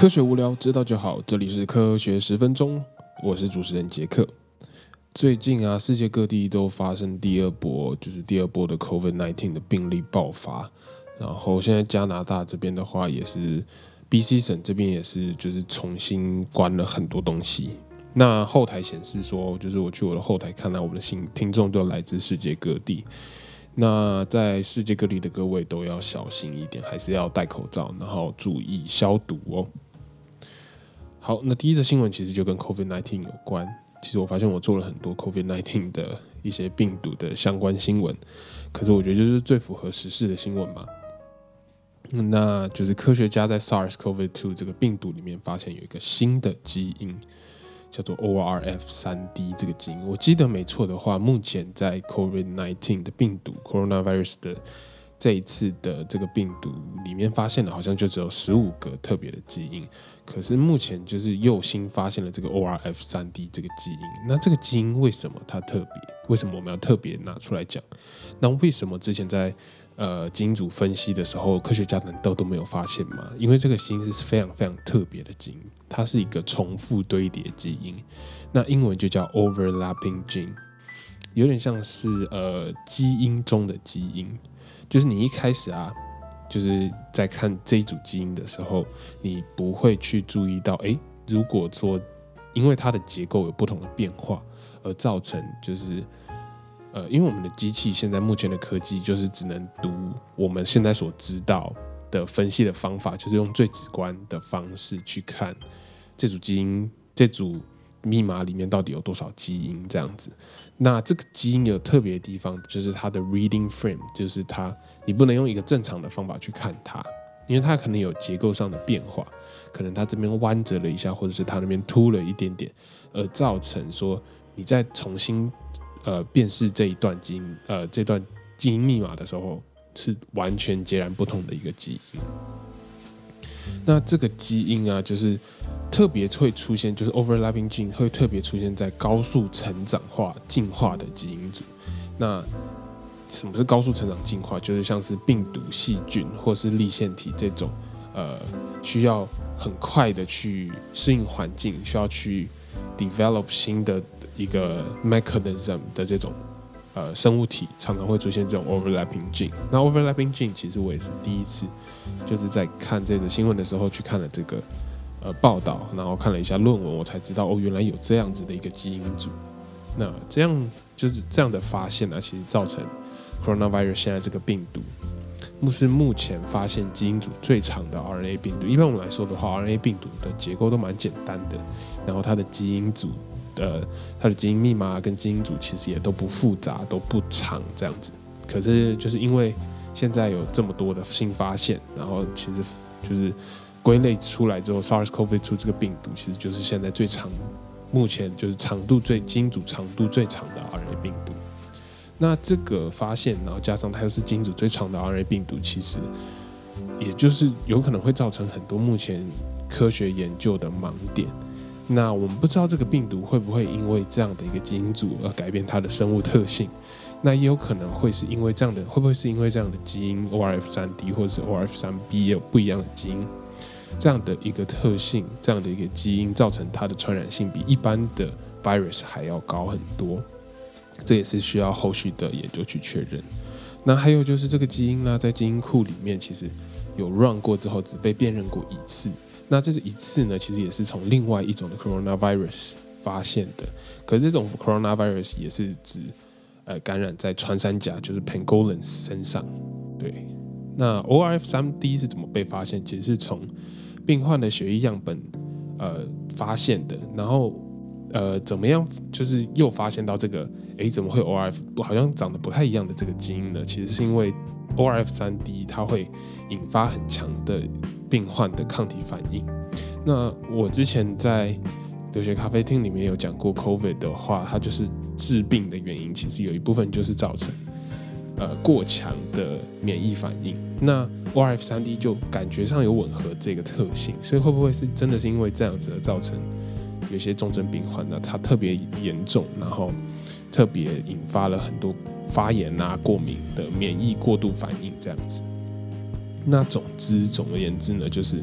科学无聊，知道就好。这里是科学十分钟，我是主持人杰克。最近啊，世界各地都发生第二波，就是第二波的 COVID-19 的病例爆发。然后现在加拿大这边的话，也是 BC 省这边也是，就是重新关了很多东西。那后台显示说，就是我去我的后台看到，我们的新听众都来自世界各地。那在世界各地的各位都要小心一点，还是要戴口罩，然后注意消毒哦。好，那第一则新闻其实就跟 COVID-19 有关。其实我发现我做了很多 COVID-19 的一些病毒的相关新闻，可是我觉得就是最符合时事的新闻嘛。那就是科学家在 SARS-CoV-2 这个病毒里面发现有一个新的基因。叫做 ORF 三 D 这个基因，我记得没错的话，目前在 COVID-19 的病毒 coronavirus 的这一次的这个病毒里面发现的，好像就只有十五个特别的基因。可是目前就是又新发现了这个 ORF 三 D 这个基因。那这个基因为什么它特别？为什么我们要特别拿出来讲？那为什么之前在呃，基因组分析的时候，科学家难道都没有发现吗？因为这个基因是非常非常特别的基因，它是一个重复堆叠基因，那英文就叫 overlapping gene，有点像是呃基因中的基因，就是你一开始啊，就是在看这一组基因的时候，你不会去注意到，诶，如果说因为它的结构有不同的变化而造成就是。呃，因为我们的机器现在目前的科技就是只能读我们现在所知道的分析的方法，就是用最直观的方式去看这组基因、这组密码里面到底有多少基因这样子。那这个基因有特别的地方，就是它的 reading frame，就是它你不能用一个正常的方法去看它，因为它可能有结构上的变化，可能它这边弯折了一下，或者是它那边凸了一点点，而造成说你再重新。呃，辨识这一段基因，呃，这段基因密码的时候，是完全截然不同的一个基因。那这个基因啊，就是特别会出现，就是 overlapping gene 会特别出现在高速成长化进化的基因组。那什么是高速成长进化？就是像是病毒、细菌或是立腺体这种，呃，需要很快的去适应环境，需要去 develop 新的。一个 mechanism 的这种呃生物体常常会出现这种 overlapping gene。那 overlapping gene 其实我也是第一次，就是在看这则新闻的时候去看了这个呃报道，然后看了一下论文，我才知道哦，原来有这样子的一个基因组。那这样就是这样的发现呢，其实造成 coronavirus 现在这个病毒，目是目前发现基因组最长的 RNA 病毒。一般我们来说的话，RNA 病毒的结构都蛮简单的，然后它的基因组。呃，它的基因密码跟基因组其实也都不复杂，都不长这样子。可是就是因为现在有这么多的新发现，然后其实就是归类出来之后，SARS-CoV-2 这个病毒其实就是现在最长，目前就是长度最基因组长度最长的 RNA 病毒。那这个发现，然后加上它又是基因组最长的 RNA 病毒，其实也就是有可能会造成很多目前科学研究的盲点。那我们不知道这个病毒会不会因为这样的一个基因组而改变它的生物特性，那也有可能会是因为这样的，会不会是因为这样的基因 ORF 三 D 或者是 ORF 三 B 也有不一样的基因，这样的一个特性，这样的一个基因造成它的传染性比一般的 virus 还要高很多，这也是需要后续的研究去确认。那还有就是这个基因呢，在基因库里面其实有 run 过之后只被辨认过一次。那这是一次呢，其实也是从另外一种的 coronavirus 发现的。可是这种 coronavirus 也是指呃感染在穿山甲，就是 pangolin 身上。对，那 ORF 三 D 是怎么被发现？其实是从病患的血液样本呃发现的。然后呃怎么样，就是又发现到这个，诶，怎么会 ORF 好像长得不太一样的这个基因呢？其实是因为 ORF 三 D 它会引发很强的。病患的抗体反应。那我之前在留学咖啡厅里面有讲过，COVID 的话，它就是治病的原因，其实有一部分就是造成呃过强的免疫反应。那 ORF 三 D 就感觉上有吻合这个特性，所以会不会是真的是因为这样子而造成有些重症病患呢？它特别严重，然后特别引发了很多发炎啊、过敏的免疫过度反应这样子。那总之，总而言之呢，就是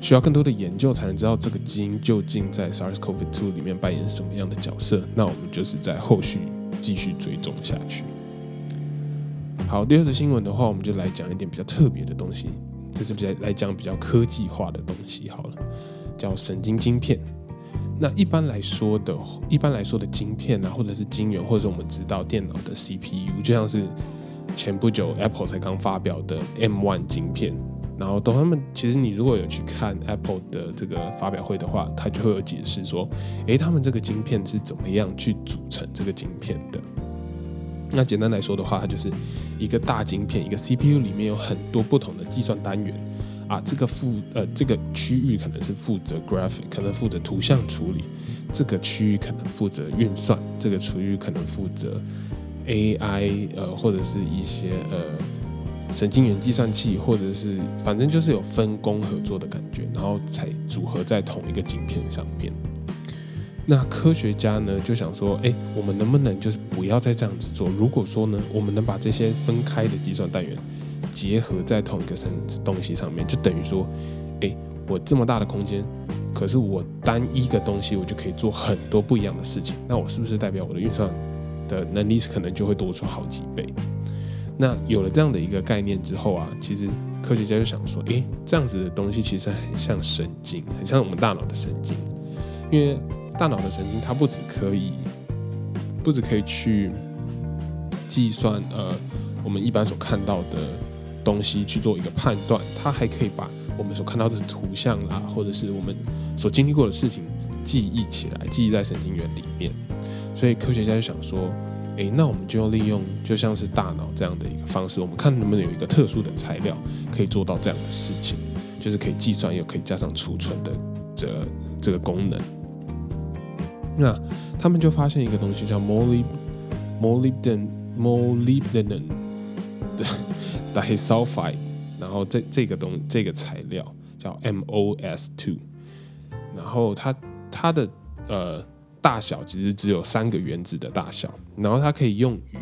需要更多的研究才能知道这个基因究竟在 SARS-CoV-2 里面扮演什么样的角色。那我们就是在后续继续追踪下去。好，第二则新闻的话，我们就来讲一点比较特别的东西，就是来来讲比较科技化的东西好了，叫神经晶片。那一般来说的，一般来说的晶片啊，或者是晶圆，或者是我们知道电脑的 CPU，就像是前不久 Apple 才刚发表的 M1 晶片。然后等他们，其实你如果有去看 Apple 的这个发表会的话，它就会有解释说，诶，他们这个晶片是怎么样去组成这个晶片的。那简单来说的话，它就是一个大晶片，一个 CPU 里面有很多不同的计算单元啊。这个负呃这个区域可能是负责 graphic，可能负责图像处理；这个区域可能负责运算；这个区域可能负责 AI，呃或者是一些呃。神经元计算器，或者是反正就是有分工合作的感觉，然后才组合在同一个晶片上面。那科学家呢就想说，哎，我们能不能就是不要再这样子做？如果说呢，我们能把这些分开的计算单元结合在同一个生东西上面，就等于说，哎，我这么大的空间，可是我单一个东西我就可以做很多不一样的事情。那我是不是代表我的运算的能力可能就会多出好几倍？那有了这样的一个概念之后啊，其实科学家就想说，诶，这样子的东西其实很像神经，很像我们大脑的神经，因为大脑的神经它不只可以，不只可以去计算呃我们一般所看到的东西去做一个判断，它还可以把我们所看到的图像啦，或者是我们所经历过的事情记忆起来，记忆在神经元里面，所以科学家就想说。诶，那我们就利用就像是大脑这样的一个方式，我们看能不能有一个特殊的材料可以做到这样的事情，就是可以计算又可以加上储存的这这个功能。那他们就发现一个东西叫 molybdenum molybdenum 的 disulfide，然后这这个东这个材料叫 MOS2，然后它它的呃。大小其实只有三个原子的大小，然后它可以用于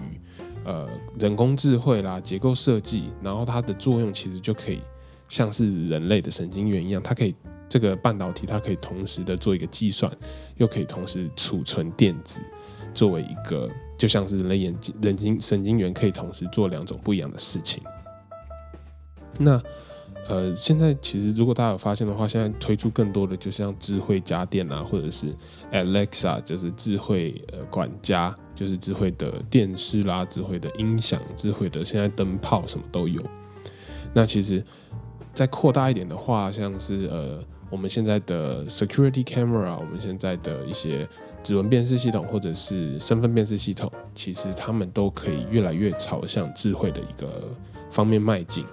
呃人工智慧啦、结构设计，然后它的作用其实就可以像是人类的神经元一样，它可以这个半导体它可以同时的做一个计算，又可以同时储存电子，作为一个就像是人类眼睛、人经神经元可以同时做两种不一样的事情。那呃，现在其实如果大家有发现的话，现在推出更多的就像智慧家电啊，或者是 Alexa，就是智慧呃管家，就是智慧的电视啦、智慧的音响、智慧的现在灯泡什么都有。那其实再扩大一点的话，像是呃我们现在的 security camera，我们现在的一些指纹辨识系统或者是身份辨识系统，其实他们都可以越来越朝向智慧的一个方面迈进。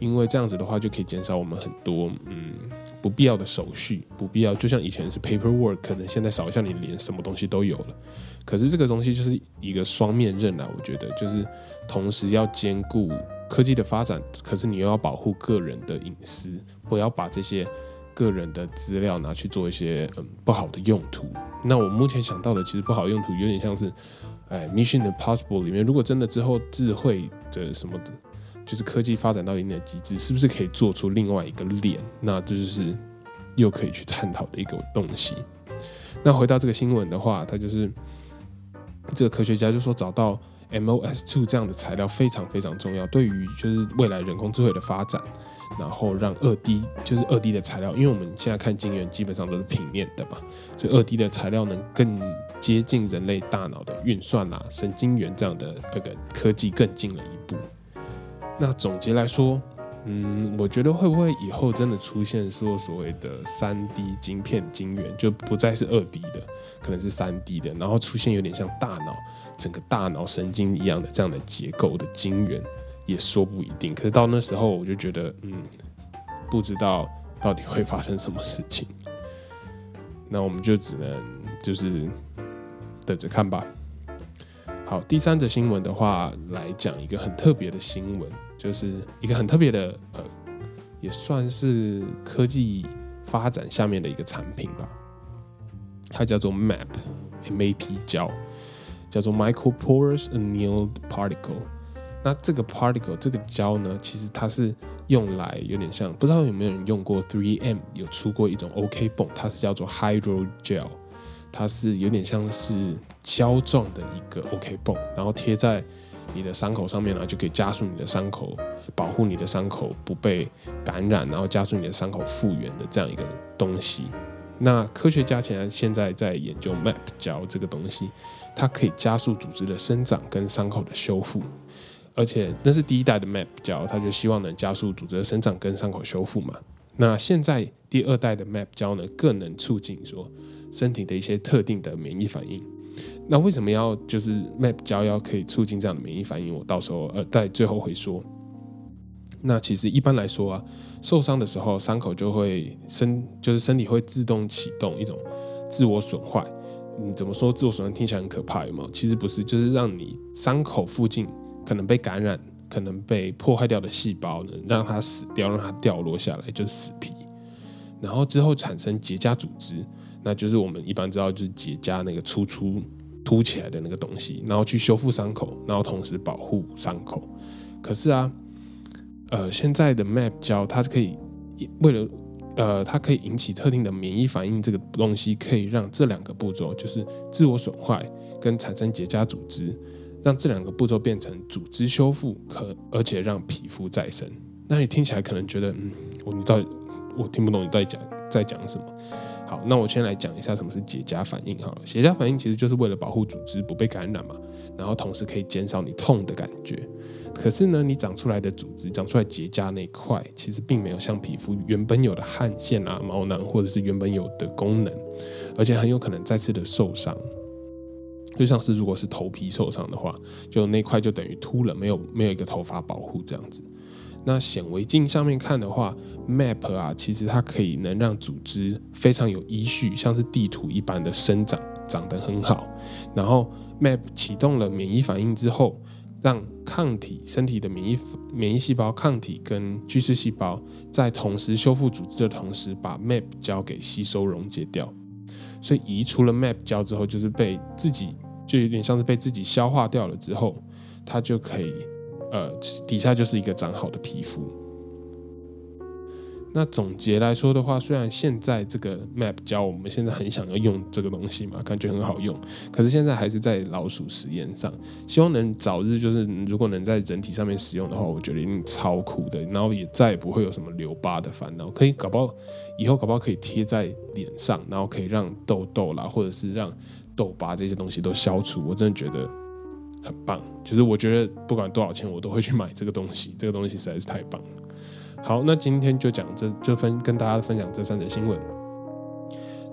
因为这样子的话，就可以减少我们很多嗯不必要的手续，不必要就像以前是 paperwork，可能现在扫一下你脸，什么东西都有了。可是这个东西就是一个双面刃啊，我觉得就是同时要兼顾科技的发展，可是你又要保护个人的隐私，不要把这些个人的资料拿去做一些嗯不好的用途。那我目前想到的其实不好用途，有点像是哎 Mission Impossible 里面，如果真的之后智慧的什么的。就是科技发展到一定的极致，是不是可以做出另外一个脸？那这就是又可以去探讨的一个东西。那回到这个新闻的话，它就是这个科学家就说找到 MOS2 这样的材料非常非常重要，对于就是未来人工智慧的发展，然后让二 D 就是二 D 的材料，因为我们现在看晶圆基本上都是平面的嘛，所以二 D 的材料能更接近人类大脑的运算啊、神经元这样的那个科技更进了一步。那总结来说，嗯，我觉得会不会以后真的出现说所谓的三 D 晶片晶圆，就不再是二 D 的，可能是三 D 的，然后出现有点像大脑整个大脑神经一样的这样的结构的晶圆，也说不一定。可是到那时候，我就觉得，嗯，不知道到底会发生什么事情。那我们就只能就是等着看吧。好，第三则新闻的话，来讲一个很特别的新闻。就是一个很特别的，呃，也算是科技发展下面的一个产品吧。它叫做 MAP，MAP 胶，叫做 Microporous Annealed Particle。那这个 particle 这个胶呢，其实它是用来有点像，不知道有没有人用过 3M 有出过一种 OK 泵，它是叫做 Hydrogel，它是有点像是胶状的一个 OK 泵，然后贴在你的伤口上面呢，就可以加速你的伤口，保护你的伤口不被感染，然后加速你的伤口复原的这样一个东西。那科学家现在现在在研究 MAP 胶这个东西，它可以加速组织的生长跟伤口的修复，而且那是第一代的 MAP 胶，它就希望能加速组织的生长跟伤口修复嘛。那现在第二代的 MAP 胶呢，更能促进说身体的一些特定的免疫反应。那为什么要就是 MAP 胶要可以促进这样的免疫反应？我到时候呃在最后会说。那其实一般来说啊，受伤的时候伤口就会身就是身体会自动启动一种自我损坏。嗯，怎么说自我损坏听起来很可怕，有没有？其实不是，就是让你伤口附近可能被感染、可能被破坏掉的细胞呢，让它死掉，让它掉落下来，就是死皮。然后之后产生结痂组织，那就是我们一般知道就是结痂那个突出凸起来的那个东西，然后去修复伤口，然后同时保护伤口。可是啊。呃，现在的 MAP 胶，它是可以为了呃，它可以引起特定的免疫反应，这个东西可以让这两个步骤，就是自我损坏跟产生结痂组织，让这两个步骤变成组织修复，可而且让皮肤再生。那你听起来可能觉得，嗯，我你到底我听不懂你在讲在讲什么？好，那我先来讲一下什么是结痂反应。好了，结痂反应其实就是为了保护组织不被感染嘛，然后同时可以减少你痛的感觉。可是呢，你长出来的组织长出来结痂那块，其实并没有像皮肤原本有的汗腺啊、毛囊，或者是原本有的功能，而且很有可能再次的受伤。就像是如果是头皮受伤的话，就那块就等于秃了，没有没有一个头发保护这样子。那显微镜上面看的话，MAP 啊，其实它可以能让组织非常有依序，像是地图一般的生长，长得很好。然后 MAP 启动了免疫反应之后。让抗体、身体的免疫免疫细胞、抗体跟巨噬细胞在同时修复组织的同时，把 MAP 胶给吸收溶解掉。所以移除了 MAP 胶之后，就是被自己就有点像是被自己消化掉了之后，它就可以呃底下就是一个长好的皮肤。那总结来说的话，虽然现在这个 Map 教我们现在很想要用这个东西嘛，感觉很好用，可是现在还是在老鼠实验上，希望能早日就是如果能在人体上面使用的话，我觉得一定超酷的，然后也再也不会有什么留疤的烦恼，可以搞不好以后搞不好可以贴在脸上，然后可以让痘痘啦，或者是让痘疤这些东西都消除，我真的觉得很棒，就是我觉得不管多少钱，我都会去买这个东西，这个东西实在是太棒了。好，那今天就讲这就分跟大家分享这三则新闻。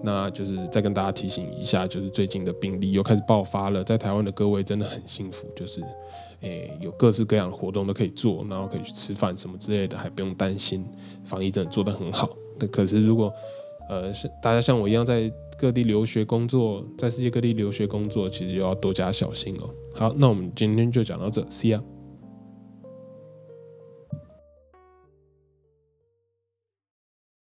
那就是再跟大家提醒一下，就是最近的病例又开始爆发了，在台湾的各位真的很幸福，就是诶有各式各样的活动都可以做，然后可以去吃饭什么之类的，还不用担心，防疫真的做得很好。那可是如果呃是大家像我一样在各地留学工作，在世界各地留学工作，其实又要多加小心哦。好，那我们今天就讲到这，See you。